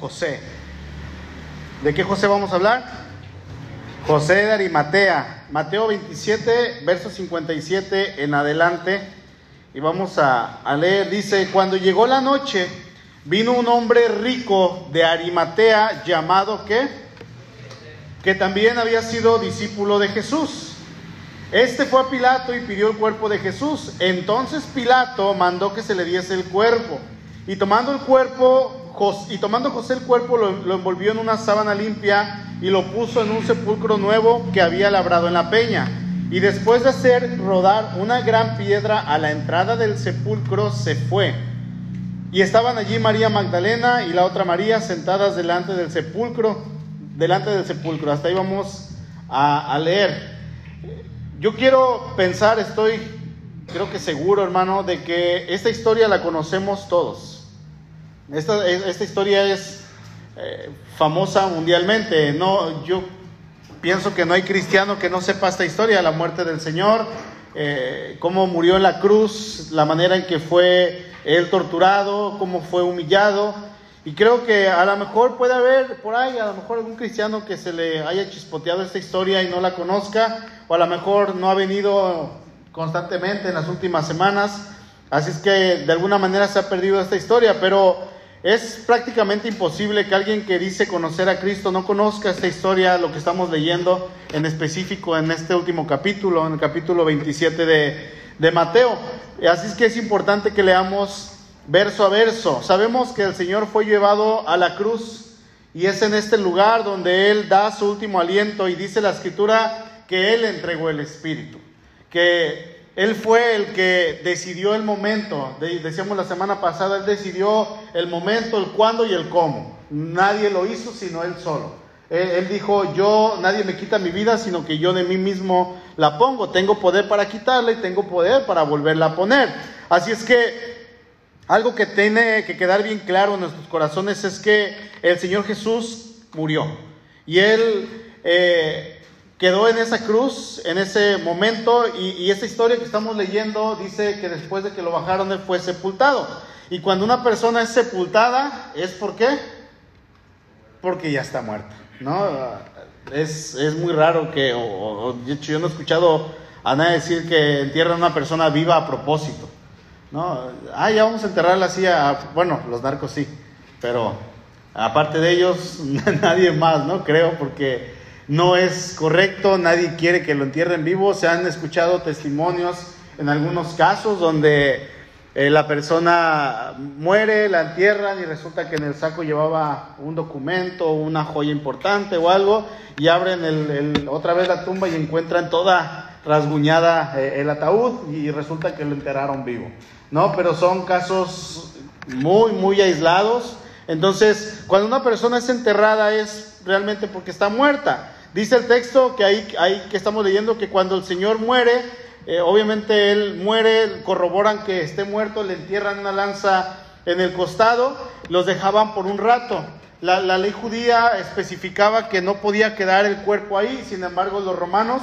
José. ¿De qué José vamos a hablar? José de Arimatea, Mateo 27, verso 57 en adelante. Y vamos a, leer, dice, cuando llegó la noche, vino un hombre rico de Arimatea llamado ¿qué? Que también había sido discípulo de Jesús. Este fue a Pilato y pidió el cuerpo de Jesús. Entonces Pilato mandó que se le diese el cuerpo. Y tomando el cuerpo, y tomando José el cuerpo, lo, envolvió en una sábana limpia y lo puso en un sepulcro nuevo que había labrado en la peña. Y después de hacer rodar una gran piedra a la entrada del sepulcro, se fue. Y estaban allí María Magdalena y la otra María sentadas delante del sepulcro, delante del sepulcro. Hasta ahí vamos a leer. Yo quiero pensar, estoy creo que seguro, hermano, de que esta historia la conocemos todos. Esta, esta historia es eh, famosa mundialmente. No, yo pienso que no hay cristiano que no sepa esta historia, la muerte del Señor, eh, cómo murió en la cruz, la manera en que fue él torturado, cómo fue humillado. Y creo que a lo mejor puede haber por ahí, a lo mejor algún cristiano que se le haya chispoteado esta historia y no la conozca, o a lo mejor no ha venido constantemente en las últimas semanas. Así es que de alguna manera se ha perdido esta historia, pero es prácticamente imposible que alguien que dice conocer a Cristo no conozca esta historia, lo que estamos leyendo en específico en este último capítulo, en el capítulo 27 de, de Mateo. Así es que es importante que leamos verso a verso. Sabemos que el Señor fue llevado a la cruz y es en este lugar donde Él da su último aliento y dice la escritura que Él entregó el Espíritu, que Él fue el que decidió el momento, decíamos la semana pasada, Él decidió el momento, el cuándo y el cómo. Nadie lo hizo sino Él solo. Él, dijo, yo, nadie me quita mi vida, sino que yo de mí mismo la pongo. Tengo poder para quitarla y tengo poder para volverla a poner. Así es que algo que tiene que quedar bien claro en nuestros corazones es que el Señor Jesús murió y Él eh, quedó en esa cruz en ese momento y, y, esta historia que estamos leyendo dice que después de que lo bajaron Él fue sepultado. Y cuando una persona es sepultada, ¿es por qué? Porque ya está muerta, ¿no? Es, es muy raro que, o, de hecho yo no he escuchado a nadie decir que entierran a una persona viva a propósito. No, ah, ya vamos a enterrarla así bueno, los narcos sí, pero aparte de ellos, nadie más, ¿no? Creo, porque no es correcto, nadie quiere que lo entierren vivo. Se han escuchado testimonios en algunos casos donde eh, la persona muere, la entierran y resulta que en el saco llevaba un documento, una joya importante o algo, y abren otra vez la tumba y encuentran toda rasguñada eh, el ataúd y resulta que lo enterraron vivo. No, pero son casos muy, muy aislados. Entonces, cuando una persona es enterrada es realmente porque está muerta. Dice el texto que ahí, que estamos leyendo que cuando el Señor muere, eh, obviamente Él muere, corroboran que esté muerto, le entierran una lanza en el costado, los dejaban por un rato. La, la ley judía especificaba que no podía quedar el cuerpo ahí, sin embargo los romanos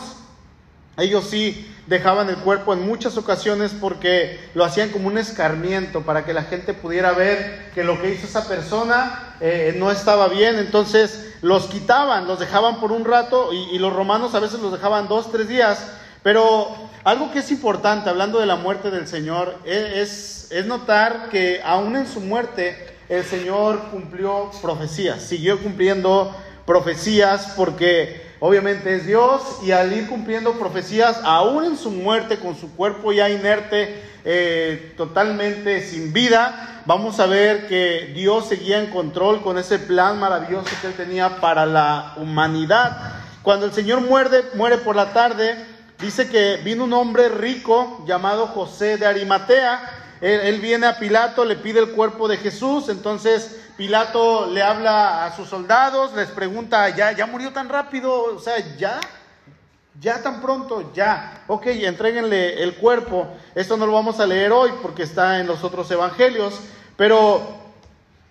ellos sí dejaban el cuerpo en muchas ocasiones porque lo hacían como un escarmiento para que la gente pudiera ver que lo que hizo esa persona eh, no estaba bien. Entonces los quitaban, los dejaban por un rato y, los romanos a veces los dejaban dos, tres días. Pero algo que es importante, hablando de la muerte del Señor, es, es notar que aún en su muerte el Señor cumplió profecías, siguió cumpliendo profecías porque obviamente es Dios y al ir cumpliendo profecías, aún en su muerte, con su cuerpo ya inerte, eh, totalmente sin vida, vamos a ver que Dios seguía en control con ese plan maravilloso que él tenía para la humanidad. Cuando el Señor muere, muere por la tarde, dice que vino un hombre rico llamado José de Arimatea. Él viene a Pilato, le pide el cuerpo de Jesús, entonces Pilato le habla a sus soldados, les pregunta, ¿ya, ya murió tan rápido? O sea, ¿ya? ¿Ya tan pronto? Ya. Ok, entréguenle el cuerpo. Esto no lo vamos a leer hoy porque está en los otros evangelios, pero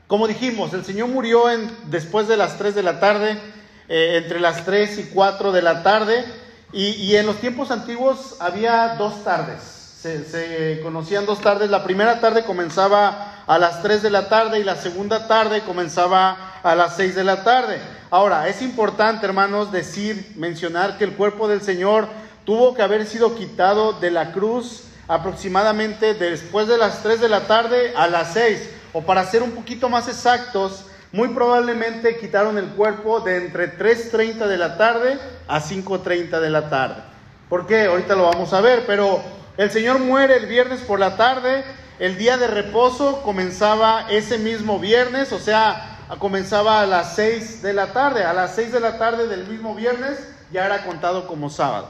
como dijimos, el Señor murió después de las 3 de la tarde, eh, entre las 3 y 4 de la tarde, y, en los tiempos antiguos había dos tardes. Se, conocían dos tardes. La primera tarde comenzaba a las 3 de la tarde y la segunda tarde comenzaba a las 6 de la tarde. Ahora, es importante, hermanos, decir, mencionar que el cuerpo del Señor tuvo que haber sido quitado de la cruz aproximadamente después de las 3 de la tarde a las 6, o para ser un poquito más exactos, muy probablemente quitaron el cuerpo de entre 3.30 de la tarde a 5.30 de la tarde. ¿Por qué? Ahorita lo vamos a ver, pero el Señor muere el viernes por la tarde, el día de reposo comenzaba ese mismo viernes, o sea, comenzaba a las 6 de la tarde, a las 6 de la tarde del mismo viernes ya era contado como sábado.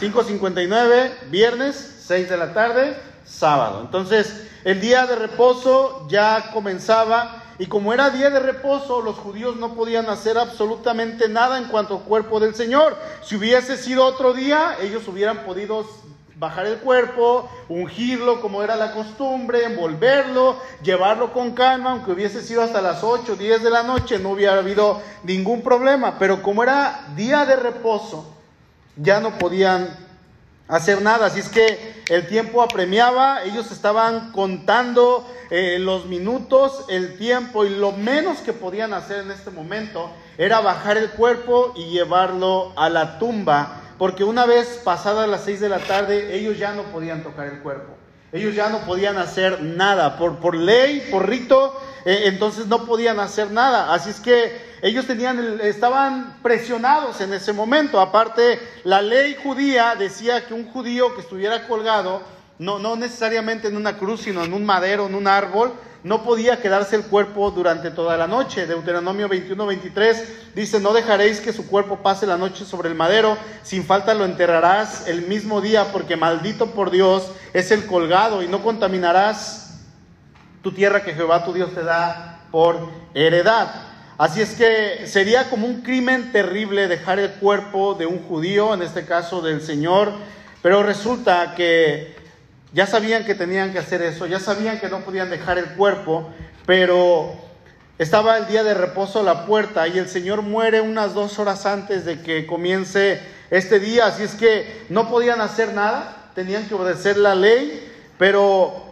5.59, viernes, 6 de la tarde, sábado. Entonces, el día de reposo ya comenzaba y como era día de reposo, los judíos no podían hacer absolutamente nada en cuanto al cuerpo del Señor. Si hubiese sido otro día, ellos hubieran podido bajar el cuerpo, ungirlo como era la costumbre, envolverlo, llevarlo con calma, aunque hubiese sido hasta las 8, 10 de la noche, no hubiera habido ningún problema. Pero como era día de reposo, ya no podían hacer nada. Así es que el tiempo apremiaba, ellos estaban contando eh, los minutos, el tiempo, y lo menos que podían hacer en este momento era bajar el cuerpo y llevarlo a la tumba, porque una vez pasadas las seis de la tarde, ellos ya no podían tocar el cuerpo. Ellos ya no podían hacer nada, por, por ley, por rito, eh, entonces no podían hacer nada. Así es que ellos tenían, estaban presionados en ese momento. Aparte, la ley judía decía que un judío que estuviera colgado, no, no necesariamente en una cruz, sino en un madero, en un árbol, no podía quedarse el cuerpo durante toda la noche. Deuteronomio 21, 23 dice, no dejaréis que su cuerpo pase la noche sobre el madero, sin falta lo enterrarás el mismo día, porque maldito por Dios es el colgado, y no contaminarás tu tierra que Jehová tu Dios te da por heredad. Así es que sería como un crimen terrible dejar el cuerpo de un judío, en este caso del Señor, pero resulta que ya sabían que tenían que hacer eso, ya sabían que no podían dejar el cuerpo, pero estaba el día de reposo a la puerta y el Señor muere unas dos horas antes de que comience este día, así es que no podían hacer nada, tenían que obedecer la ley, pero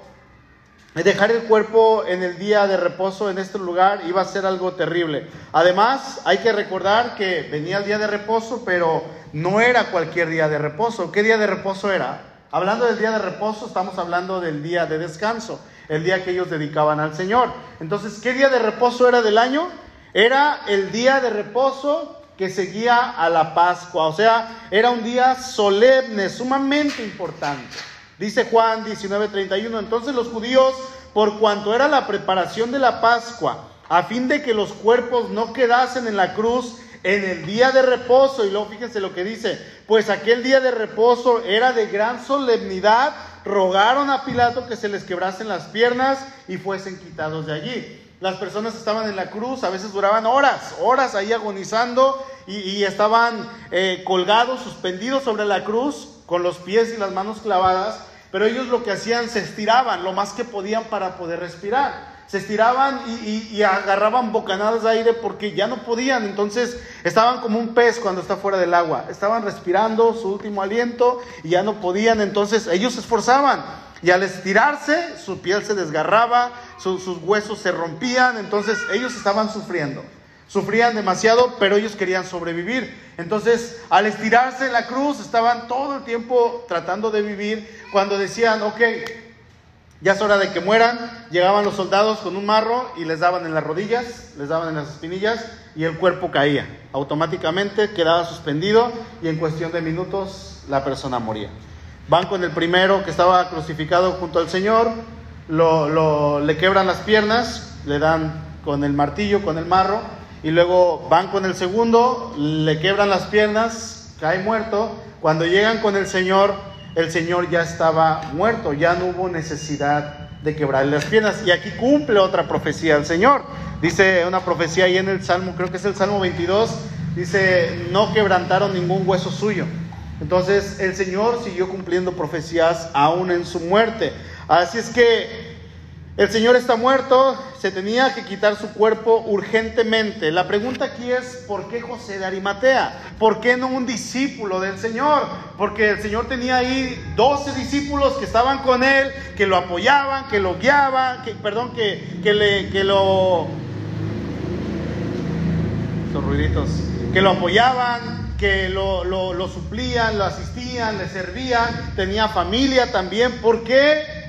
dejar el cuerpo en el día de reposo en este lugar iba a ser algo terrible. Además, hay que recordar que venía el día de reposo, pero no era cualquier día de reposo. ¿Qué día de reposo era? Hablando del día de reposo, estamos hablando del día de descanso, el día que ellos dedicaban al Señor. Entonces, ¿qué día de reposo era del año? Era el día de reposo que seguía a la Pascua, o sea, era un día solemne, sumamente importante. Dice Juan 19:31, entonces los judíos, por cuanto era la preparación de la Pascua, a fin de que los cuerpos no quedasen en la cruz en el día de reposo, y luego fíjense lo que dice, pues aquel día de reposo era de gran solemnidad, rogaron a Pilato que se les quebrasen las piernas y fuesen quitados de allí. Las personas estaban en la cruz, a veces duraban horas, horas ahí agonizando y, estaban eh, colgados, suspendidos sobre la cruz con los pies y las manos clavadas, pero ellos lo que hacían, se estiraban lo más que podían para poder respirar. Se estiraban y, agarraban bocanadas de aire porque ya no podían, entonces estaban como un pez cuando está fuera del agua, estaban respirando su último aliento y ya no podían, entonces ellos se esforzaban y al estirarse su piel se desgarraba, sus huesos se rompían, entonces ellos estaban sufriendo. Sufrían demasiado, pero ellos querían sobrevivir. Entonces, al estirarse en la cruz, estaban todo el tiempo tratando de vivir. Cuando decían, ok, ya es hora de que mueran, llegaban los soldados con un marro y les daban en las rodillas, les daban en las espinillas y el cuerpo caía. Automáticamente quedaba suspendido y en cuestión de minutos la persona moría. Van con el primero que estaba crucificado junto al Señor, lo, le quebran las piernas, le dan con el martillo, con el marro, y luego van con el segundo, le quebran las piernas, cae muerto. Cuando llegan con el Señor, el Señor ya estaba muerto, ya no hubo necesidad de quebrarle las piernas. Y aquí cumple otra profecía el Señor. Dice una profecía ahí en el Salmo, creo que es el Salmo 22, dice, no quebrantaron ningún hueso suyo. Entonces el Señor siguió cumpliendo profecías aún en su muerte. Así es que el Señor está muerto, se tenía que quitar su cuerpo urgentemente. La pregunta aquí es, ¿por qué José de Arimatea? ¿Por qué no un discípulo del Señor? Porque el Señor tenía ahí 12 discípulos que estaban con él, que lo apoyaban, que lo guiaban, que, perdón, que, que, le, que lo estos ruiditos, que lo apoyaban, que lo, lo, suplían, lo asistían, le servían, tenía familia también. ¿Por qué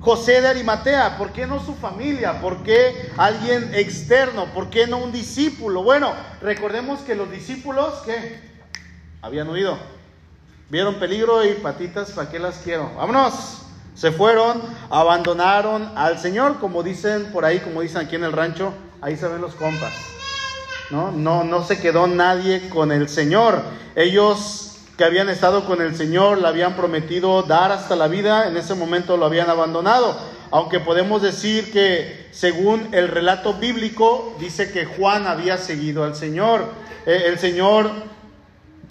José de Arimatea? ¿Por qué no su familia? ¿Por qué alguien externo? ¿Por qué no un discípulo? Bueno, recordemos que los discípulos, ¿qué? Habían huido. Vieron peligro y patitas, ¿para qué las quiero? Vámonos. Se fueron, abandonaron al Señor, como dicen por ahí, como dicen aquí en el rancho, ahí se ven los compas. ¿no? No, no se quedó nadie con el Señor. Ellos que habían estado con el Señor, le habían prometido dar hasta la vida, en ese momento lo habían abandonado. Aunque podemos decir que según el relato bíblico, dice que Juan había seguido al Señor. Eh, el Señor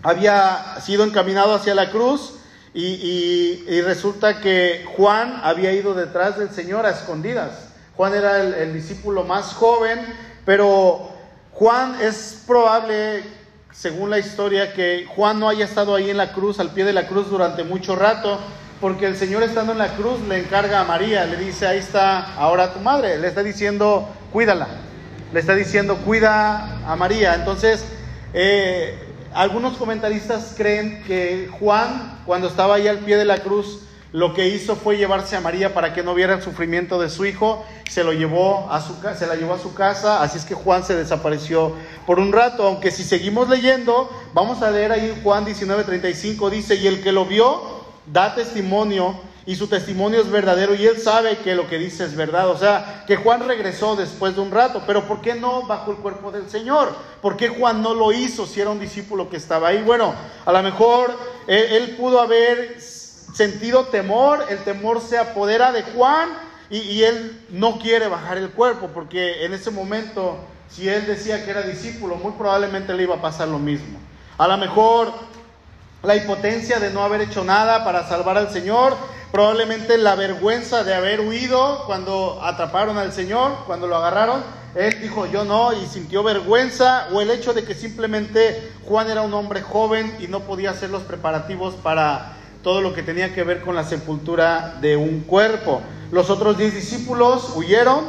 había sido encaminado hacia la cruz y, resulta que Juan había ido detrás del Señor a escondidas. Juan era el discípulo más joven, pero Juan es probable, según la historia, que Juan no haya estado ahí en la cruz, al pie de la cruz durante mucho rato, porque el Señor estando en la cruz le encarga a María, le dice, ahí está ahora tu madre, le está diciendo, cuídala, le está diciendo, cuida a María. Entonces, eh, algunos comentaristas creen que Juan, cuando estaba ahí al pie de la cruz, lo que hizo fue llevarse a María para que no viera el sufrimiento de su hijo, se lo llevó a su se la llevó a su casa, así es que Juan se desapareció por un rato, aunque si seguimos leyendo, vamos a leer ahí Juan 19:35 dice, "Y el que lo vio da testimonio y su testimonio es verdadero y él sabe que lo que dice es verdad." O sea, que Juan regresó después de un rato, pero ¿por qué no bajo el cuerpo del Señor? ¿Por qué Juan no lo hizo si era un discípulo que estaba ahí? Bueno, a lo mejor él, él pudo haber sentido temor, el temor se apodera de Juan y, él no quiere bajar el cuerpo porque en ese momento, si él decía que era discípulo, muy probablemente le iba a pasar lo mismo. A lo mejor la impotencia de no haber hecho nada para salvar al Señor, probablemente la vergüenza de haber huido cuando atraparon al Señor, cuando lo agarraron, él dijo yo no y sintió vergüenza, o el hecho de que simplemente Juan era un hombre joven y no podía hacer los preparativos para todo lo que tenía que ver con la sepultura de un cuerpo. Los otros diez discípulos huyeron,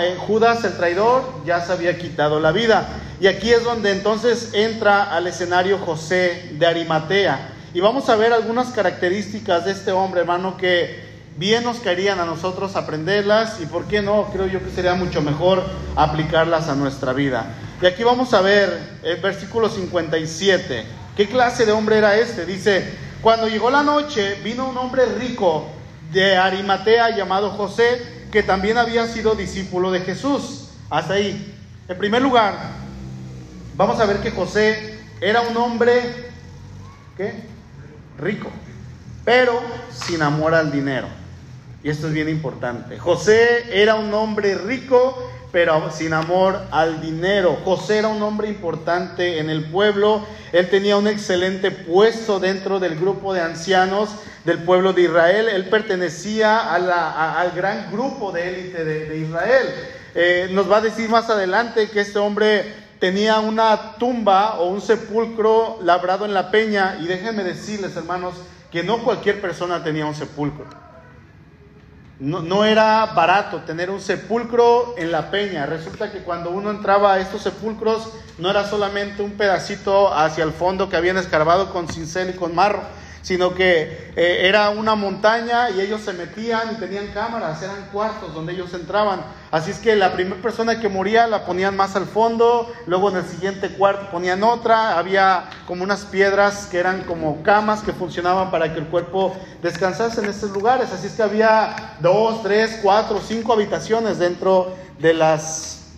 eh, Judas el traidor ya se había quitado la vida. Y aquí es donde entonces entra al escenario José de Arimatea. Y vamos a ver algunas características de este hombre, hermano, que bien nos caerían a nosotros aprenderlas y por qué no, creo yo que sería mucho mejor aplicarlas a nuestra vida. Y aquí vamos a ver el versículo 57. ¿Qué clase de hombre era este? Dice, cuando llegó la noche, vino un hombre rico de Arimatea llamado José, que también había sido discípulo de Jesús. Hasta ahí. En primer lugar, vamos a ver que José era un hombre rico, pero sin amor al dinero. Y esto es bien importante. José era un hombre rico, pero sin amor al dinero. José era un hombre importante en el pueblo, él tenía un excelente puesto dentro del grupo de ancianos del pueblo de Israel, él pertenecía al gran grupo de élite de, Israel. Eh, nos va a decir más adelante que este hombre tenía una tumba o un sepulcro labrado en la peña y déjenme decirles hermanos que no cualquier persona tenía un sepulcro. No, era barato tener un sepulcro en la peña. Resulta que cuando uno entraba a estos sepulcros no era solamente un pedacito hacia el fondo que habían escarbado con cincel y con marro, sino que eh, era una montaña y ellos se metían y tenían cámaras, eran cuartos donde ellos entraban. Así es que la primera persona que moría la ponían más al fondo, luego en el siguiente cuarto ponían otra, había como unas piedras que eran como camas que funcionaban para que el cuerpo descansase en estos lugares. Así es que había dos, tres, cuatro, cinco habitaciones dentro de las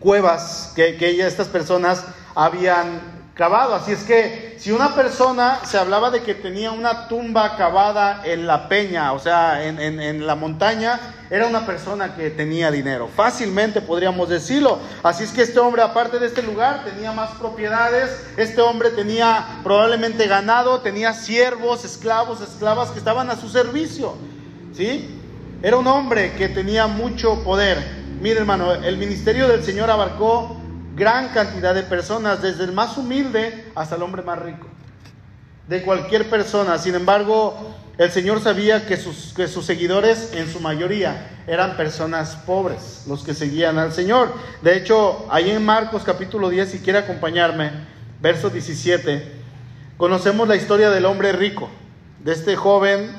cuevas que, que estas personas habían cavado. Así es que si una persona se hablaba de que tenía una tumba cavada en la peña, o sea, en, la montaña, era una persona que tenía dinero. Fácilmente podríamos decirlo. Así es que este hombre, aparte de este lugar, tenía más propiedades. Este hombre tenía probablemente ganado, tenía siervos, esclavos, esclavas que estaban a su servicio. ¿Sí? Era un hombre que tenía mucho poder. Mire, hermano, el ministerio del Señor abarcó gran cantidad de personas, desde el más humilde hasta el hombre más rico. De cualquier persona. Sin embargo, el Señor sabía que sus, que sus seguidores, en su mayoría, eran personas pobres los que seguían al Señor. De hecho, ahí en Marcos capítulo 10, si quiere acompañarme, verso 17, conocemos la historia del hombre rico, de este joven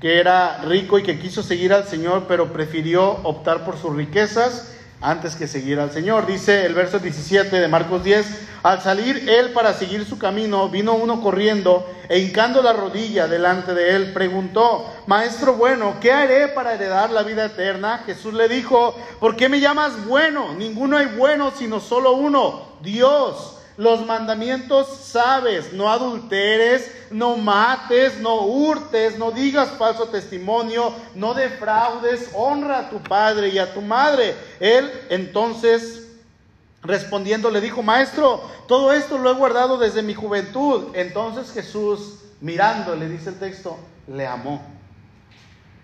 que era rico y que quiso seguir al Señor, pero prefirió optar por sus riquezas antes que seguir al Señor. Dice el verso 17 de Marcos 10, al salir él para seguir su camino, vino uno corriendo e hincando la rodilla delante de él, preguntó, Maestro bueno, ¿qué haré para heredar la vida eterna? Jesús le dijo, ¿por qué me llamas bueno? Ninguno hay bueno sino solo uno, Dios. Los mandamientos sabes, no adulteres, no mates, no hurtes, no digas falso testimonio, no defraudes, honra a tu padre y a tu madre. Él entonces respondiendo le dijo, maestro, todo esto lo he guardado desde mi juventud. Entonces Jesús, mirando, le dice el texto, le amó.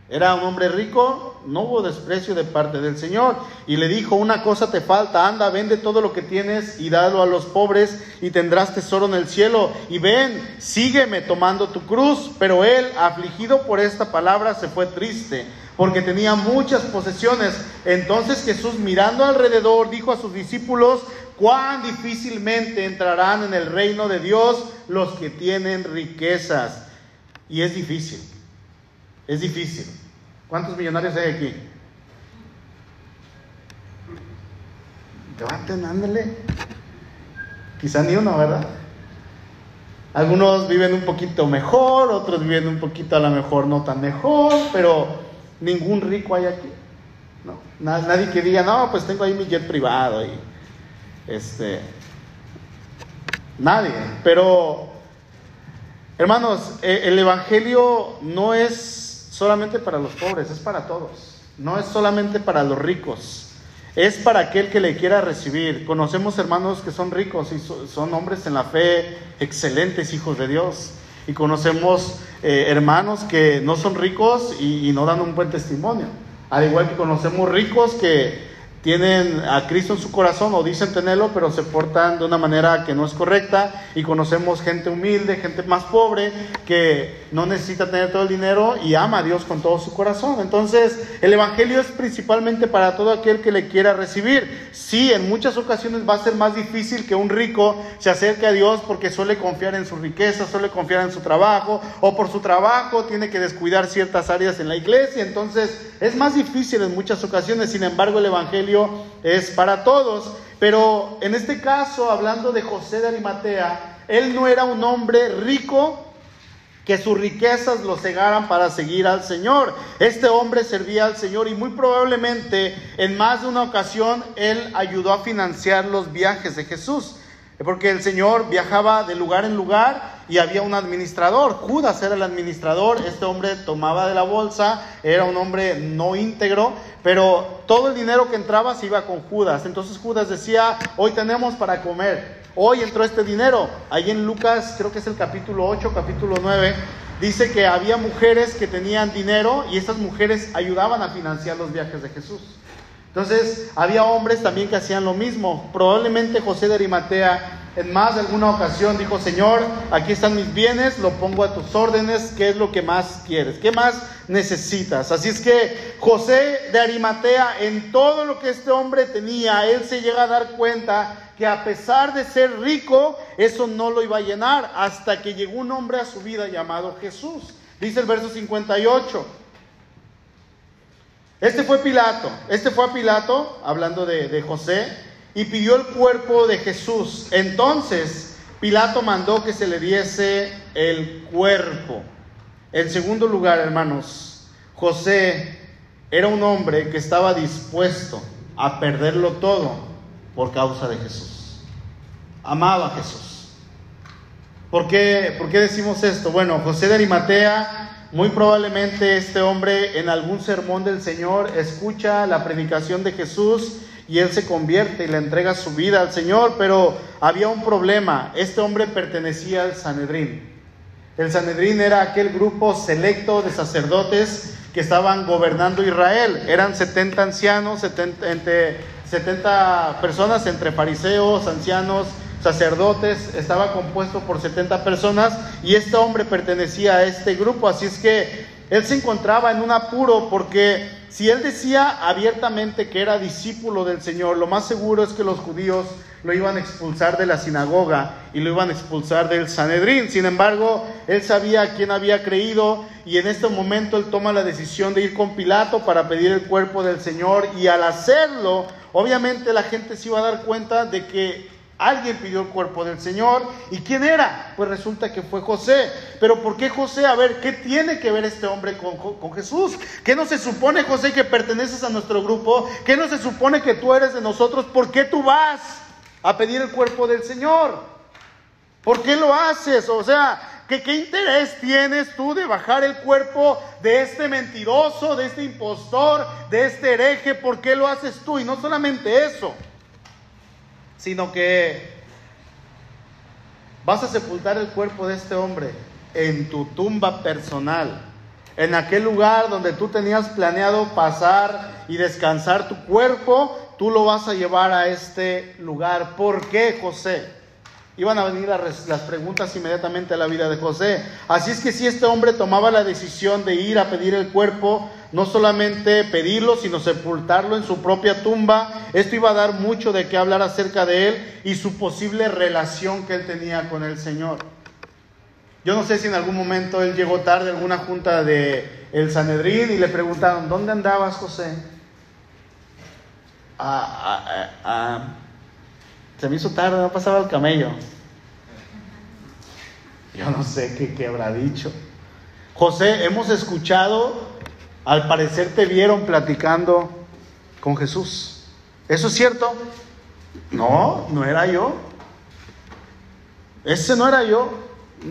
Era un hombre rico, no hubo desprecio de parte del Señor. Y le dijo, una cosa te falta, anda, vende todo lo que tienes y dalo a los pobres y tendrás tesoro en el cielo. Y ven, sígueme tomando tu cruz. Pero él, afligido por esta palabra, se fue triste, porque tenía muchas posesiones. Entonces Jesús, mirando alrededor, dijo a sus discípulos, cuán difícilmente entrarán en el reino de Dios los que tienen riquezas. Y es difícil. Es difícil. ¿Cuántos millonarios hay aquí? Levanten, ándale. Quizá ni uno, ¿verdad? Algunos viven un poquito mejor, otros viven un poquito a lo mejor no tan mejor, pero ningún rico hay aquí. No, nadie que diga, no, pues tengo ahí mi jet privado y este nadie, pero hermanos, e, el evangelio no es solamente para los pobres, es para todos. No es solamente para los ricos, es para aquel que le quiera recibir. Conocemos hermanos que son ricos y son hombres en la fe, excelentes hijos de Dios. Y conocemos eh, hermanos que no son ricos y, y no dan un buen testimonio. Al igual que conocemos ricos que tienen a Cristo en su corazón o dicen tenerlo, pero se portan de una manera que no es correcta y conocemos gente humilde, gente más pobre que no necesita tener todo el dinero y ama a Dios con todo su corazón. Entonces, el Evangelio es principalmente para todo aquel que le quiera recibir. Sí, en muchas ocasiones va a ser más difícil que un rico se acerque a Dios porque suele confiar en su riqueza, suele confiar en su trabajo o por su trabajo tiene que descuidar ciertas áreas en la iglesia. Entonces, es más difícil en muchas ocasiones. Sin embargo, el Evangelio es para todos. Pero en este caso, hablando de José de Arimatea, él no era un hombre rico que sus riquezas lo cegaran para seguir al Señor. Este hombre servía al Señor y muy probablemente en más de una ocasión él ayudó a financiar los viajes de Jesús. Porque el Señor viajaba de lugar en lugar y había un administrador. Judas era el administrador. Este hombre tomaba de la bolsa, era un hombre no íntegro, pero todo el dinero que entraba se iba con Judas. Entonces Judas decía, hoy tenemos para comer. Hoy entró este dinero. Ahí en Lucas, creo que es el capítulo 8, capítulo 9, dice que había mujeres que tenían dinero y estas mujeres ayudaban a financiar los viajes de Jesús. Entonces, había hombres también que hacían lo mismo. Probablemente José de Arimatea en más de alguna ocasión dijo, Señor, aquí están mis bienes, lo pongo a tus órdenes, ¿qué es lo que más quieres? ¿Qué más necesitas? Así es que José de Arimatea, en todo lo que este hombre tenía, él se llega a dar cuenta que a pesar de ser rico, eso no lo iba a llenar hasta que llegó un hombre a su vida llamado Jesús. Dice el verso 58. Este fue Pilato, este fue a Pilato, hablando de, José, y pidió el cuerpo de Jesús. Entonces, Pilato mandó que se le diese el cuerpo. En segundo lugar, hermanos, José era un hombre que estaba dispuesto a perderlo todo por causa de Jesús. Amaba a Jesús. ¿Por qué, ¿Por qué decimos esto? Bueno, José de Arimatea muy probablemente este hombre en algún sermón del Señor escucha la predicación de Jesús y él se convierte y le entrega su vida al Señor, pero había un problema. Este hombre pertenecía al Sanedrín. El Sanedrín era aquel grupo selecto de sacerdotes que estaban gobernando Israel. Eran 70 ancianos, 70, entre 70 personas entre fariseos, ancianos, sacerdotes, estaba compuesto por 70 personas y este hombre pertenecía a este grupo, así es que él se encontraba en un apuro porque si él decía abiertamente que era discípulo del Señor, lo más seguro es que los judíos lo iban a expulsar de la sinagoga y lo iban a expulsar del Sanedrín. Sin embargo, él sabía a quién había creído y en este momento él toma la decisión de ir con Pilato para pedir el cuerpo del Señor y al hacerlo, obviamente la gente se iba a dar cuenta de que Alguien pidió el cuerpo del Señor. ¿Y quién era? Pues resulta que fue José. Pero ¿por qué José? A ver, ¿qué tiene que ver este hombre con, con, Jesús? ¿Qué no se supone, José, que perteneces a nuestro grupo? ¿Qué no se supone que tú eres de nosotros? ¿Por qué tú vas a pedir el cuerpo del Señor? ¿Por qué lo haces? O sea, ¿qué, ¿qué interés tienes tú de bajar el cuerpo de este mentiroso, de este impostor, de este hereje? ¿Por qué lo haces tú? Y no solamente eso sino que vas a sepultar el cuerpo de este hombre en tu tumba personal, en aquel lugar donde tú tenías planeado pasar y descansar tu cuerpo, tú lo vas a llevar a este lugar. ¿Por qué, José? Iban a venir las preguntas inmediatamente a la vida de José. Así es que si este hombre tomaba la decisión de ir a pedir el cuerpo, no solamente pedirlo, sino sepultarlo en su propia tumba. Esto iba a dar mucho de qué hablar acerca de él y su posible relación que él tenía con el Señor. Yo no sé si en algún momento él llegó tarde a alguna junta de el Sanedrín y le preguntaron, ¿dónde andabas, José? Ah, ah, ah, se me hizo tarde, no pasaba el camello. Yo no sé qué, qué habrá dicho. José, hemos escuchado al parecer te vieron platicando con Jesús. ¿Eso es cierto? No, no era yo. Ese no era yo.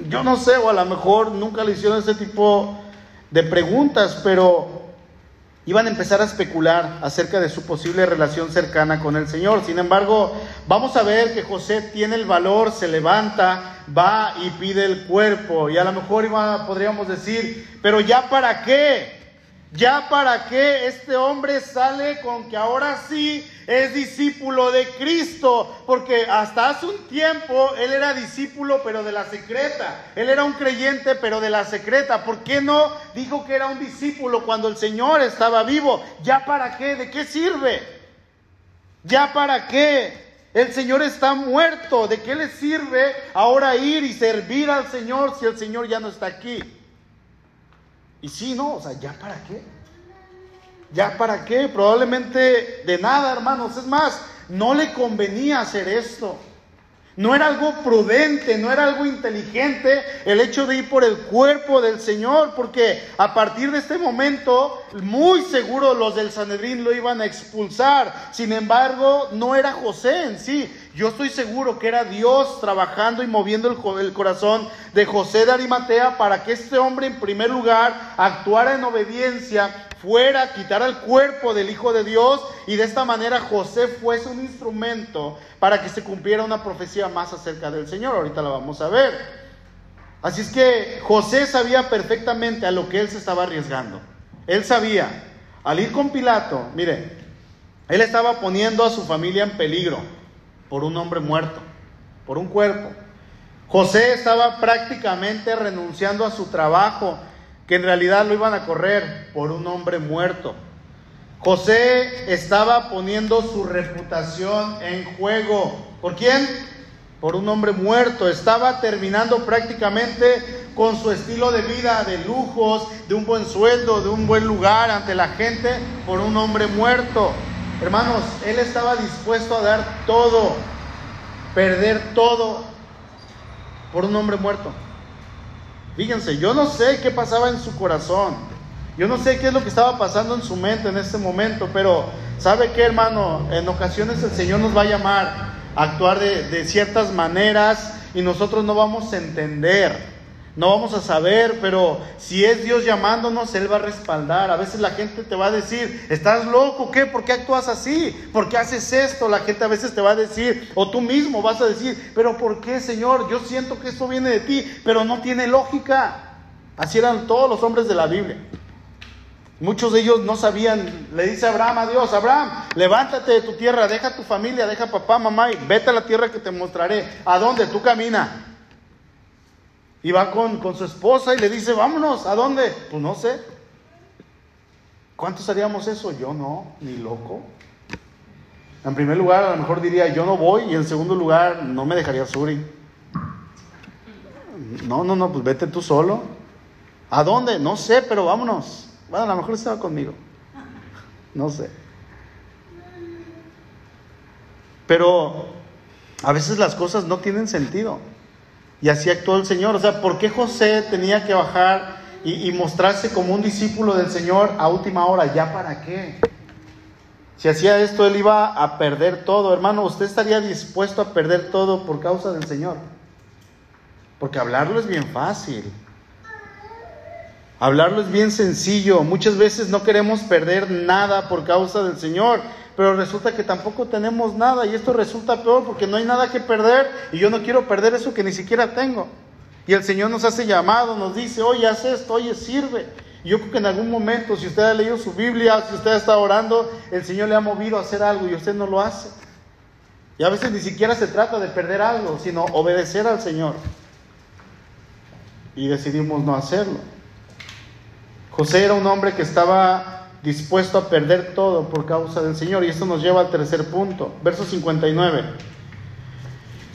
Yo no sé, o a lo mejor nunca le hicieron ese tipo de preguntas, pero iban a empezar a especular acerca de su posible relación cercana con el Señor. Sin embargo, vamos a ver que José tiene el valor, se levanta, va y pide el cuerpo. Y a lo mejor podríamos decir, pero ya para qué? Ya para qué este hombre sale con que ahora sí es discípulo de Cristo, porque hasta hace un tiempo él era discípulo pero de la secreta, él era un creyente pero de la secreta, ¿por qué no dijo que era un discípulo cuando el Señor estaba vivo? ¿Ya para qué? ¿De qué sirve? ¿Ya para qué? El Señor está muerto, ¿de qué le sirve ahora ir y servir al Señor si el Señor ya no está aquí? Y sí, no, o sea, ¿ya para qué? ¿Ya para qué? Probablemente de nada, hermanos. Es más, no le convenía hacer esto. No era algo prudente, no era algo inteligente el hecho de ir por el cuerpo del Señor, porque a partir de este momento, muy seguro los del Sanedrín lo iban a expulsar. Sin embargo, no era José en sí. Yo estoy seguro que era Dios trabajando y moviendo el, corazón de José de Arimatea para que este hombre, en primer lugar, actuara en obediencia fuera, quitara el cuerpo del Hijo de Dios y de esta manera José fuese un instrumento para que se cumpliera una profecía más acerca del Señor. Ahorita la vamos a ver. Así es que José sabía perfectamente a lo que él se estaba arriesgando. Él sabía, al ir con Pilato, mire, él estaba poniendo a su familia en peligro por un hombre muerto, por un cuerpo. José estaba prácticamente renunciando a su trabajo que en realidad lo iban a correr por un hombre muerto. José estaba poniendo su reputación en juego. ¿Por quién? Por un hombre muerto. Estaba terminando prácticamente con su estilo de vida, de lujos, de un buen sueldo, de un buen lugar ante la gente, por un hombre muerto. Hermanos, él estaba dispuesto a dar todo, perder todo por un hombre muerto. Fíjense, yo no sé qué pasaba en su corazón. Yo no sé qué es lo que estaba pasando en su mente en este momento, pero ¿sabe qué, hermano? En ocasiones el Señor nos va a llamar a actuar de, de ciertas maneras y nosotros no vamos a entender. No vamos a saber, pero si es Dios llamándonos, Él va a respaldar. A veces la gente te va a decir, ¿estás loco? ¿Qué? ¿Por qué actúas así? ¿Por qué haces esto? La gente a veces te va a decir, o tú mismo vas a decir, pero ¿por qué, Señor? Yo siento que esto viene de ti, pero no tiene lógica. Así eran todos los hombres de la Biblia. Muchos de ellos no sabían, le dice Abraham a Dios, Abraham, levántate de tu tierra, deja tu familia, deja papá, mamá y vete a la tierra que te mostraré. ¿A dónde? Tú camina. Y va con, con su esposa y le dice, vámonos, ¿a dónde? Pues no sé. ¿Cuántos haríamos eso? Yo no, ni loco. En primer lugar, a lo mejor diría, yo no voy, y en segundo lugar, no me dejaría Suri. No, no, no, pues vete tú solo. ¿A dónde? No sé, pero vámonos. Bueno, a lo mejor estaba conmigo. No sé. Pero a veces las cosas no tienen sentido. Y así actuó el Señor. O sea, ¿por qué José tenía que bajar y, y mostrarse como un discípulo del Señor a última hora? ¿Ya para qué? Si hacía esto, él iba a perder todo. Hermano, ¿usted estaría dispuesto a perder todo por causa del Señor? Porque hablarlo es bien fácil. Hablarlo es bien sencillo. Muchas veces no queremos perder nada por causa del Señor, pero resulta que tampoco tenemos nada y esto resulta peor porque no hay nada que perder y yo no quiero perder eso que ni siquiera tengo. Y el Señor nos hace llamado, nos dice, oye, haz esto, oye, sirve. Yo creo que en algún momento, si usted ha leído su Biblia, si usted está orando, el Señor le ha movido a hacer algo y usted no lo hace. Y a veces ni siquiera se trata de perder algo, sino obedecer al Señor. Y decidimos no hacerlo. José era un hombre que estaba dispuesto a perder todo por causa del Señor. Y esto nos lleva al tercer punto, verso 59.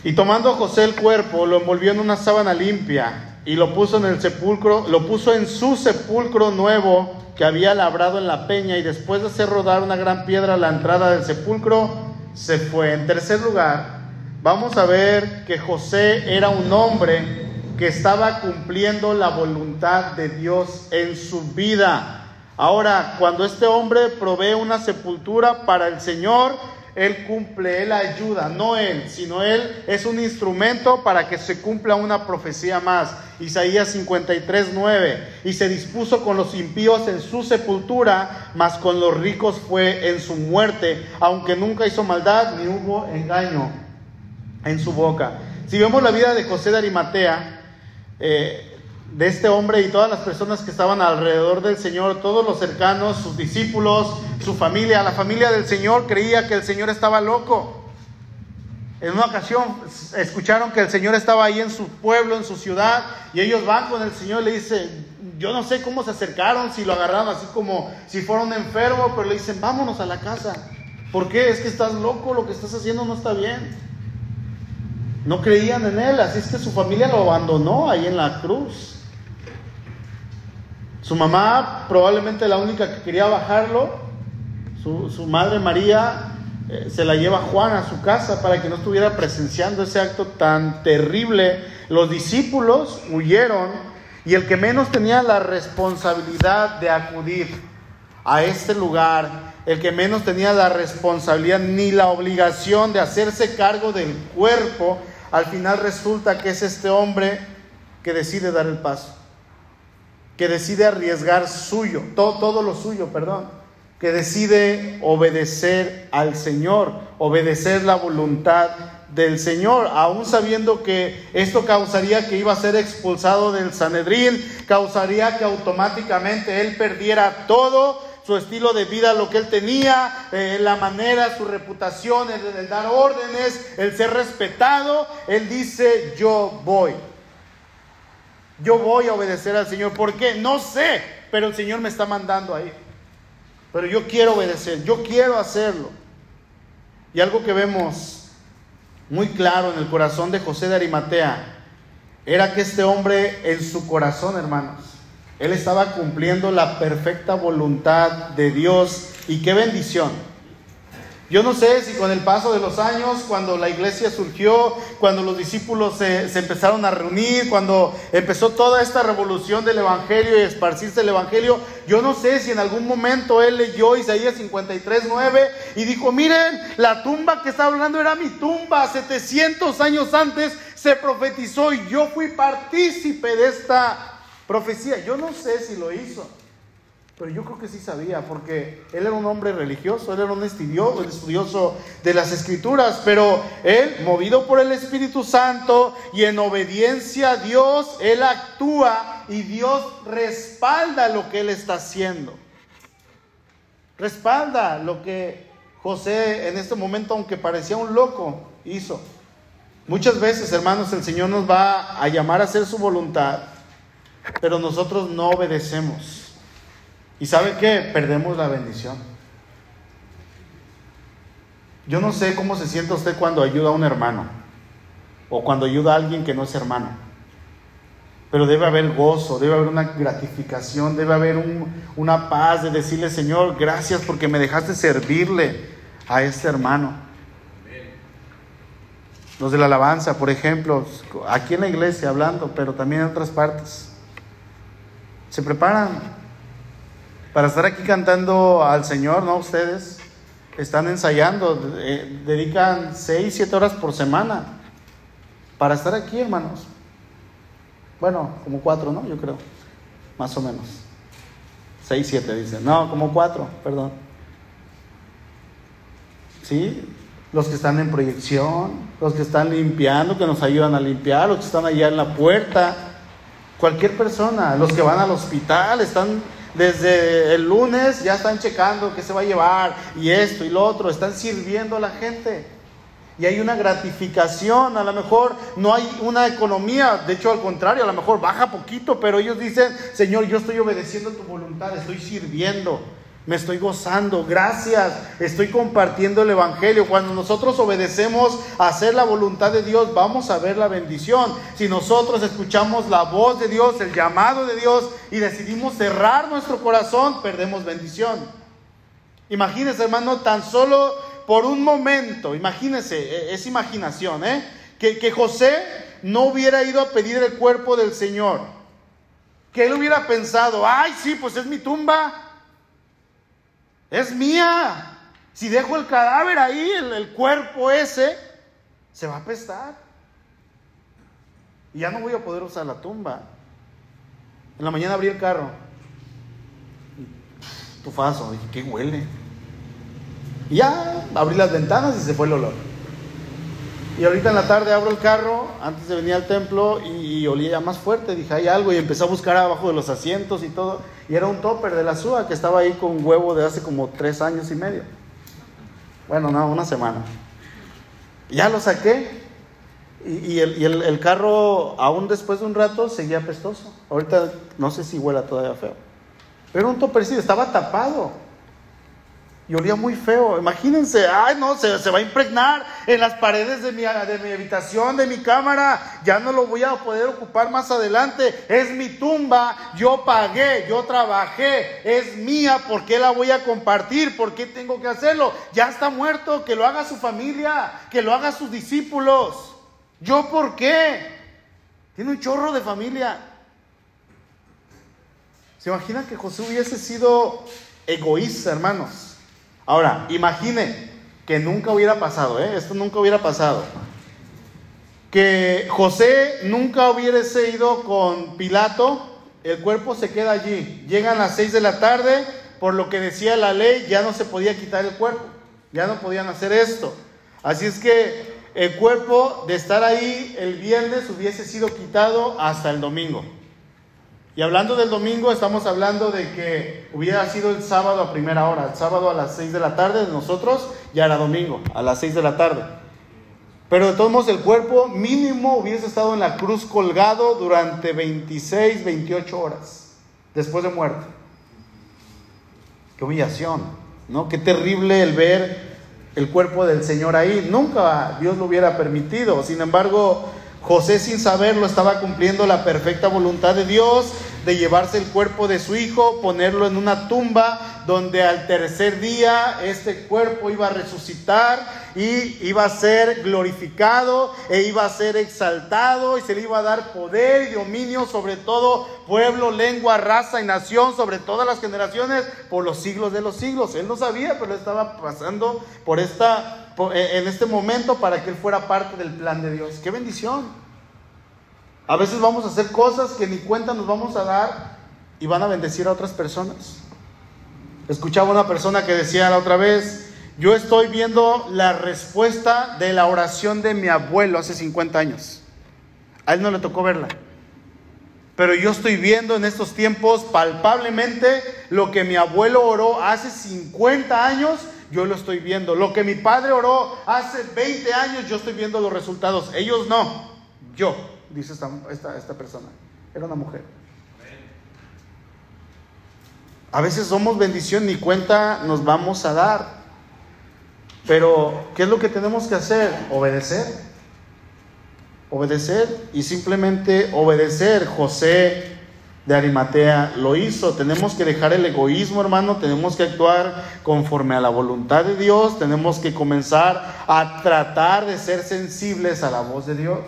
Y tomando José el cuerpo, lo envolvió en una sábana limpia y lo puso en el sepulcro, lo puso en su sepulcro nuevo que había labrado en la peña y después de hacer rodar una gran piedra a la entrada del sepulcro, se fue. En tercer lugar, vamos a ver que José era un hombre que estaba cumpliendo la voluntad de Dios en su vida. Ahora, cuando este hombre provee una sepultura para el Señor, él cumple, Él ayuda, no Él, sino Él es un instrumento para que se cumpla una profecía más. Isaías 53, 9. Y se dispuso con los impíos en su sepultura, mas con los ricos fue en su muerte, aunque nunca hizo maldad ni hubo engaño en su boca. Si vemos la vida de José de Arimatea, eh, de este hombre y todas las personas que estaban alrededor del Señor, todos los cercanos, sus discípulos, su familia, la familia del Señor creía que el Señor estaba loco. En una ocasión escucharon que el Señor estaba ahí en su pueblo, en su ciudad, y ellos van con el Señor y le dicen, yo no sé cómo se acercaron, si lo agarraron así como si fuera un enfermo, pero le dicen, vámonos a la casa. ¿Por qué? Es que estás loco, lo que estás haciendo no está bien. No creían en él, así es que su familia lo abandonó ahí en la cruz. Su mamá, probablemente la única que quería bajarlo, su, madre María, eh, se la lleva Juan a su casa para que no estuviera presenciando ese acto tan terrible. Los discípulos huyeron y el que menos tenía la responsabilidad de acudir a este lugar, el que menos tenía la responsabilidad ni la obligación de hacerse cargo del cuerpo, al final resulta que es este hombre que decide dar el paso que decide arriesgar suyo, todo, todo lo suyo, perdón, que decide obedecer al Señor, obedecer la voluntad del Señor, aún sabiendo que esto causaría que iba a ser expulsado del Sanedrín, causaría que automáticamente él perdiera todo, su estilo de vida, lo que él tenía, eh, la manera, su reputación, el dar órdenes, el ser respetado, él dice, yo voy. Yo voy a obedecer al Señor. ¿Por qué? No sé, pero el Señor me está mandando ahí. Pero yo quiero obedecer, yo quiero hacerlo. Y algo que vemos muy claro en el corazón de José de Arimatea era que este hombre en su corazón, hermanos, él estaba cumpliendo la perfecta voluntad de Dios. Y qué bendición yo no sé si con el paso de los años, cuando la iglesia surgió, cuando los discípulos se, empezaron a reunir, cuando empezó toda esta revolución del Evangelio y esparcirse el Evangelio, yo no sé si en algún momento él leyó Isaías 53, 9 y dijo, miren, la tumba que está hablando era mi tumba, 700 años antes se profetizó y yo fui partícipe de esta profecía. Yo no sé si lo hizo. Pero yo creo que sí sabía, porque él era un hombre religioso, él era un estudioso, estudioso de las escrituras, pero él, movido por el Espíritu Santo y en obediencia a Dios, él actúa y Dios respalda lo que él está haciendo. Respalda lo que José en este momento, aunque parecía un loco, hizo. Muchas veces, hermanos, el Señor nos va a llamar a hacer su voluntad, pero nosotros no obedecemos. ¿Y sabe qué? Perdemos la bendición. Yo no sé cómo se siente usted cuando ayuda a un hermano o cuando ayuda a alguien que no es hermano. Pero debe haber gozo, debe haber una gratificación, debe haber una paz de decirle, Señor, gracias porque me dejaste servirle a este hermano. Los de la alabanza, por ejemplo, aquí en la iglesia hablando, pero también en otras partes. Se preparan para estar aquí cantando al Señor, ¿no? Ustedes están ensayando, eh, dedican 6, 7 horas por semana para estar aquí, hermanos. Bueno, como cuatro, ¿no? Yo creo, más o menos. 6, 7 dicen. No, como cuatro, perdón. ¿Sí? Los que están en proyección, los que están limpiando, que nos ayudan a limpiar, los que están allá en la puerta, cualquier persona, los que van al hospital, están desde el lunes ya están checando qué se va a llevar y esto y lo otro, están sirviendo a la gente. Y hay una gratificación, a lo mejor no hay una economía, de hecho al contrario, a lo mejor baja poquito, pero ellos dicen, Señor, yo estoy obedeciendo tu voluntad, estoy sirviendo me estoy gozando, gracias, estoy compartiendo el Evangelio. Cuando nosotros obedecemos a hacer la voluntad de Dios, vamos a ver la bendición. Si nosotros escuchamos la voz de Dios, el llamado de Dios y decidimos cerrar nuestro corazón, perdemos bendición. Imagínese, hermano, tan solo por un momento, imagínese, e, es imaginación, ¿eh? Que, que José no hubiera ido a pedir el cuerpo del Señor. Que él hubiera pensado, ay, sí, pues es mi tumba es mía. Si dejo el cadáver ahí, el, cuerpo ese, se va a apestar. Y ya no voy a poder usar la tumba. En la mañana abrí el carro. Tufazo, dije, ¿qué huele? Y ya abrí las ventanas y se fue el olor. Y ahorita en la tarde abro el carro, antes de venir al templo, y, olía más fuerte. Dije, hay algo. Y empecé a buscar abajo de los asientos y todo. Y era un topper de la SUA que estaba ahí con huevo de hace como tres años y medio. Bueno, no, una semana. Ya lo saqué. Y, el, el, carro, aún después de un rato, seguía apestoso. Ahorita no sé si huela todavía feo. Pero un toppercito, estaba tapado y olía muy feo. Imagínense, ay no, se, va a impregnar en las paredes de mi, habitación, de mi cámara. Ya no lo voy a poder ocupar más adelante. Es mi tumba, yo pagué, yo trabajé, es mía, ¿por qué la voy a compartir? ¿Por qué tengo que hacerlo? Ya está muerto, que lo haga su familia, que lo haga sus discípulos. ¿Yo por qué? Tiene un chorro de familia. ¿Se imaginan que José hubiese sido egoísta, hermanos? Ahora, imagine que nunca hubiera pasado, ¿eh? esto nunca hubiera pasado. Que José nunca hubiese ido con Pilato, el cuerpo se queda allí. Llegan las seis de la tarde, por lo que decía la ley, ya no se podía quitar el cuerpo, ya no podían hacer esto. Así es que el cuerpo de estar ahí el viernes hubiese sido quitado hasta el domingo. Y hablando del domingo, estamos hablando de que hubiera sido el sábado a primera hora, el sábado a las 6 de la tarde, de nosotros ya era domingo, a las 6 de la tarde. Pero de todos modos el cuerpo mínimo hubiese estado en la cruz colgado durante 26, 28 horas después de muerte. Qué humillación, ¿no? Qué terrible el ver el cuerpo del Señor ahí. Nunca Dios lo hubiera permitido. Sin embargo, José sin saberlo estaba cumpliendo la perfecta voluntad de Dios de llevarse el cuerpo de su hijo, ponerlo en una tumba donde al tercer día este cuerpo iba a resucitar y iba a ser glorificado e iba a ser exaltado y se le iba a dar poder y dominio sobre todo pueblo, lengua, raza y nación, sobre todas las generaciones por los siglos de los siglos. Él no sabía, pero estaba pasando por esta en este momento para que él fuera parte del plan de Dios. Qué bendición. A veces vamos a hacer cosas que ni cuenta nos vamos a dar y van a bendecir a otras personas. Escuchaba una persona que decía la otra vez, yo estoy viendo la respuesta de la oración de mi abuelo hace 50 años. A él no le tocó verla. Pero yo estoy viendo en estos tiempos palpablemente lo que mi abuelo oró hace 50 años, yo lo estoy viendo. Lo que mi padre oró hace 20 años, yo estoy viendo los resultados. Ellos no, yo dice esta, esta, persona. Era una mujer. A veces somos bendición, ni cuenta nos vamos a dar. Pero, ¿qué es lo que tenemos que hacer? Obedecer. Obedecer y simplemente obedecer. José de Arimatea lo hizo. Tenemos que dejar el egoísmo, hermano. Tenemos que actuar conforme a la voluntad de Dios. Tenemos que comenzar a tratar de ser sensibles a la voz de Dios.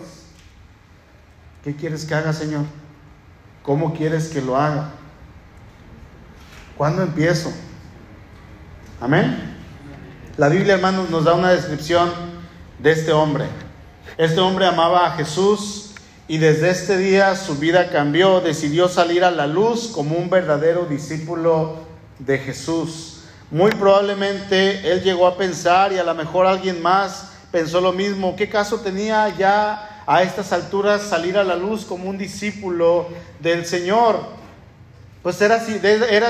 ¿Qué quieres que haga, Señor? ¿Cómo quieres que lo haga? ¿Cuándo empiezo? Amén. La Biblia, hermanos, nos da una descripción de este hombre. Este hombre amaba a Jesús y desde este día su vida cambió. Decidió salir a la luz como un verdadero discípulo de Jesús. Muy probablemente él llegó a pensar y a lo mejor alguien más pensó lo mismo. ¿Qué caso tenía ya a estas alturas salir a la luz como un discípulo del Señor? Pues eras,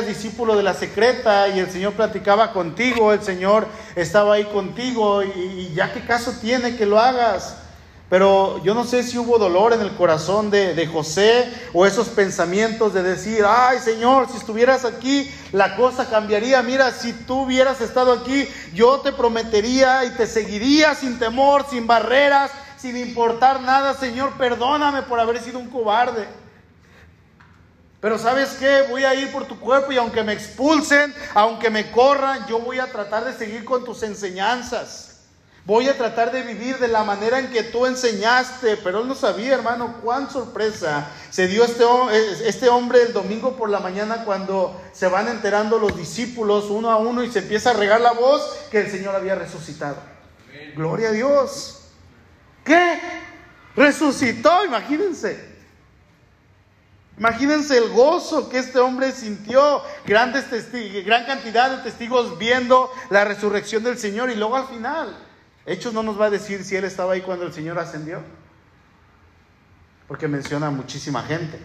discípulo de la secreta y el Señor platicaba contigo, el Señor estaba ahí contigo y, ya qué caso tiene que lo hagas. Pero yo no sé si hubo dolor en el corazón de, de, José o esos pensamientos de decir, ay Señor, si estuvieras aquí, la cosa cambiaría. Mira, si tú hubieras estado aquí, yo te prometería y te seguiría sin temor, sin barreras, sin importar nada. Señor, perdóname por haber sido un cobarde. Pero sabes qué, voy a ir por tu cuerpo y aunque me expulsen, aunque me corran, yo voy a tratar de seguir con tus enseñanzas. Voy a tratar de vivir de la manera en que tú enseñaste. Pero él no sabía, hermano, cuán sorpresa se dio este, este hombre el domingo por la mañana cuando se van enterando los discípulos uno a uno y se empieza a regar la voz que el Señor había resucitado. Gloria a Dios. ¿Qué? Resucitó, imagínense. Imagínense el gozo que este hombre sintió, grandes gran cantidad de testigos viendo la resurrección del Señor y luego al final, Hechos no nos va a decir si él estaba ahí cuando el Señor ascendió, porque menciona a muchísima gente,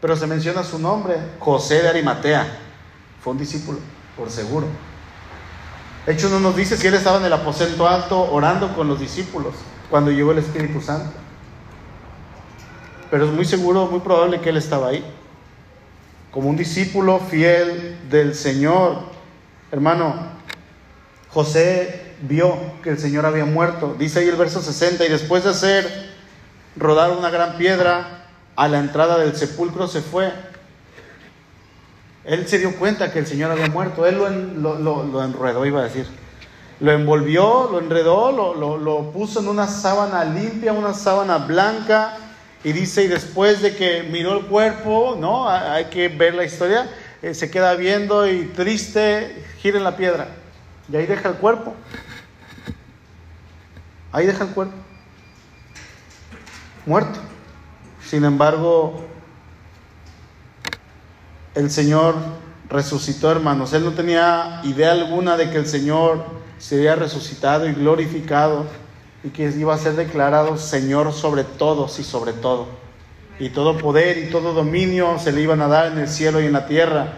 pero se menciona su nombre, José de Arimatea, fue un discípulo, por seguro. Hechos no nos dice si él estaba en el aposento alto orando con los discípulos cuando llegó el Espíritu Santo pero es muy seguro, muy probable que él estaba ahí, como un discípulo fiel del Señor. Hermano, José vio que el Señor había muerto, dice ahí el verso 60, y después de hacer rodar una gran piedra a la entrada del sepulcro se fue. Él se dio cuenta que el Señor había muerto, él lo, lo, enredó, iba a decir. Lo envolvió, lo enredó, lo, lo puso en una sábana limpia, una sábana blanca, y dice, y después de que miró el cuerpo, ¿no? Hay que ver la historia, eh, se queda viendo y triste, gira en la piedra. Y ahí deja el cuerpo. Ahí deja el cuerpo. Muerto. Sin embargo, el Señor resucitó, hermanos. Él no tenía idea alguna de que el Señor se había resucitado y glorificado y que iba a ser declarado Señor sobre todos y sobre todo. Y todo poder y todo dominio se le iban a dar en el cielo y en la tierra.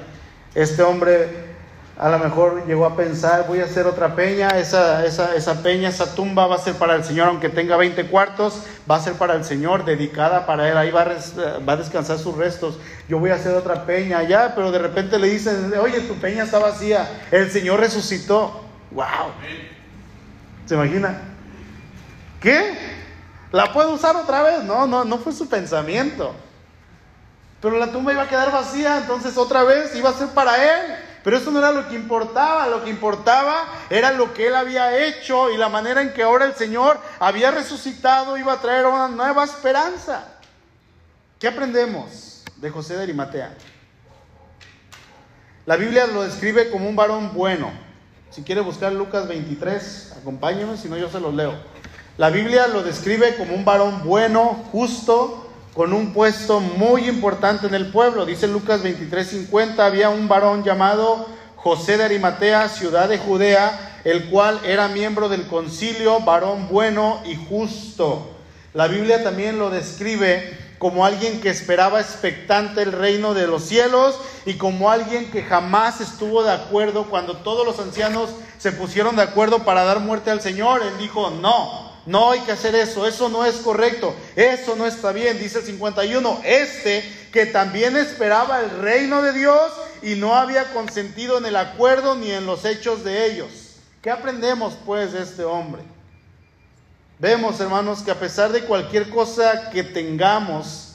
Este hombre a lo mejor llegó a pensar, voy a hacer otra peña, esa, esa, esa peña, esa tumba va a ser para el Señor, aunque tenga 20 cuartos, va a ser para el Señor, dedicada para Él, ahí va a, va a descansar sus restos. Yo voy a hacer otra peña allá, pero de repente le dicen, oye, tu peña está vacía, el Señor resucitó. ¡Wow! ¿Se imagina? ¿Qué? ¿La puedo usar otra vez? No, no, no fue su pensamiento. Pero la tumba iba a quedar vacía, entonces otra vez iba a ser para él. Pero eso no era lo que importaba, lo que importaba era lo que él había hecho y la manera en que ahora el Señor había resucitado iba a traer una nueva esperanza. ¿Qué aprendemos de José de Arimatea? La Biblia lo describe como un varón bueno. Si quiere buscar Lucas 23, acompáñenme, si no yo se los leo. La Biblia lo describe como un varón bueno, justo, con un puesto muy importante en el pueblo. Dice Lucas 23:50, había un varón llamado José de Arimatea, ciudad de Judea, el cual era miembro del concilio, varón bueno y justo. La Biblia también lo describe como alguien que esperaba expectante el reino de los cielos y como alguien que jamás estuvo de acuerdo cuando todos los ancianos se pusieron de acuerdo para dar muerte al Señor. Él dijo, no, no hay que hacer eso, eso no es correcto, eso no está bien, dice el 51. Este que también esperaba el reino de Dios y no había consentido en el acuerdo ni en los hechos de ellos. ¿Qué aprendemos pues de este hombre? Vemos, hermanos, que a pesar de cualquier cosa que tengamos,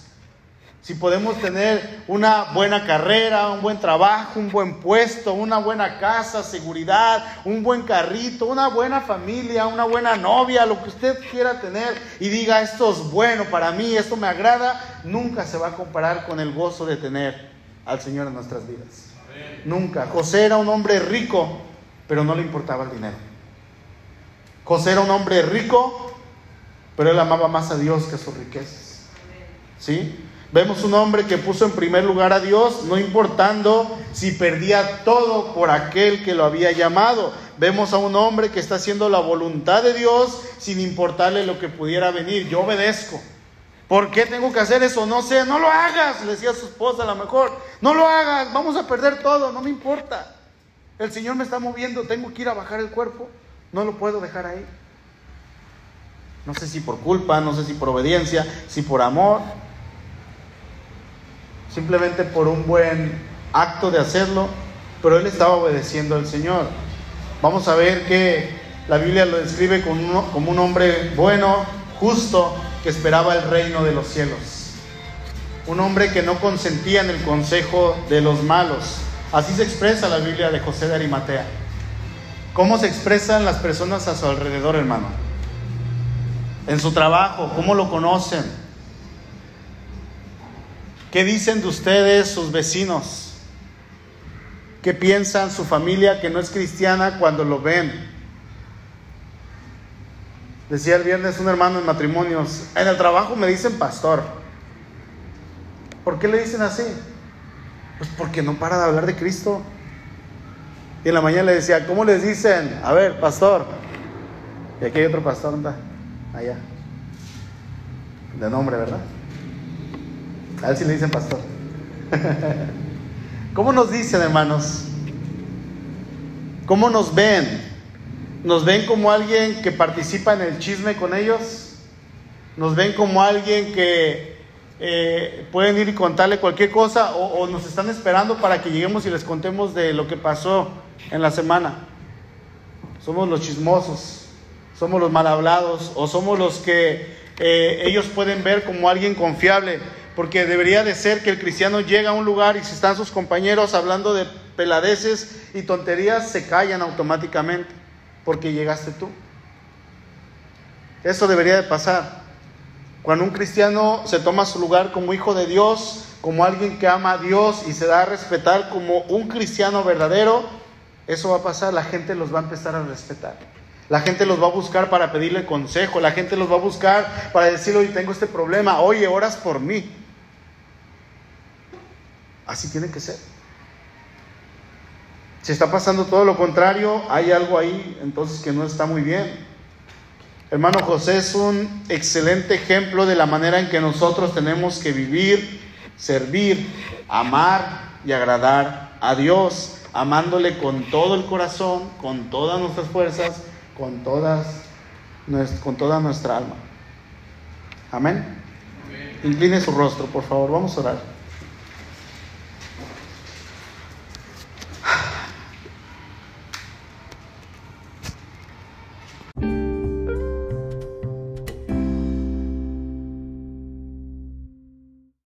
si podemos tener una buena carrera, un buen trabajo, un buen puesto, una buena casa, seguridad, un buen carrito, una buena familia, una buena novia, lo que usted quiera tener y diga esto es bueno para mí, esto me agrada, nunca se va a comparar con el gozo de tener al Señor en nuestras vidas. Nunca. José era un hombre rico, pero no le importaba el dinero. José era un hombre rico, pero él amaba más a Dios que a sus riquezas. ¿Sí? Vemos un hombre que puso en primer lugar a Dios, no importando si perdía todo por aquel que lo había llamado. Vemos a un hombre que está haciendo la voluntad de Dios sin importarle lo que pudiera venir. Yo obedezco. ¿Por qué tengo que hacer eso? No sé, no lo hagas, le decía a su esposa a lo mejor. No lo hagas, vamos a perder todo, no me importa. El Señor me está moviendo, tengo que ir a bajar el cuerpo, no lo puedo dejar ahí. No sé si por culpa, no sé si por obediencia, si por amor simplemente por un buen acto de hacerlo, pero él estaba obedeciendo al Señor. Vamos a ver que la Biblia lo describe como, un hombre bueno, justo, que esperaba el reino de los cielos. Un hombre que no consentía en el consejo de los malos. Así se expresa la Biblia de José de Arimatea. ¿Cómo se expresan las personas a su alrededor, hermano? En su trabajo, ¿cómo lo conocen? ¿Qué dicen de ustedes sus vecinos? ¿Qué piensan su familia que no es cristiana cuando lo ven? Decía el viernes un hermano en matrimonios, en el trabajo me dicen pastor. ¿Por qué le dicen así? Pues porque no para de hablar de Cristo. Y en la mañana le decía, ¿cómo les dicen? A ver, pastor. Y aquí hay otro pastor, ¿dónde Allá. De nombre, ¿verdad? A ver si le dicen pastor. ¿Cómo nos dicen, hermanos? ¿Cómo nos ven? ¿Nos ven como alguien que participa en el chisme con ellos? ¿Nos ven como alguien que eh, pueden ir y contarle cualquier cosa o, nos están esperando para que lleguemos y les contemos de lo que pasó en la semana? Somos los chismosos, somos los mal hablados o somos los que eh, ellos pueden ver como alguien confiable porque debería de ser que el cristiano llega a un lugar y si están sus compañeros hablando de peladeces y tonterías, se callan automáticamente, porque llegaste tú. Eso debería de pasar. Cuando un cristiano se toma su lugar como hijo de Dios, como alguien que ama a Dios y se da a respetar como un cristiano verdadero, eso va a pasar, la gente los va a empezar a respetar. La gente los va a buscar para pedirle consejo, la gente los va a buscar para decirle, oye, tengo este problema, oye, oras por mí. Así tiene que ser. Si está pasando todo lo contrario, hay algo ahí entonces que no está muy bien. Hermano José es un excelente ejemplo de la manera en que nosotros tenemos que vivir, servir, amar y agradar a Dios, amándole con todo el corazón, con todas nuestras fuerzas, con, todas, con toda nuestra alma. Amén. Incline su rostro, por favor, vamos a orar.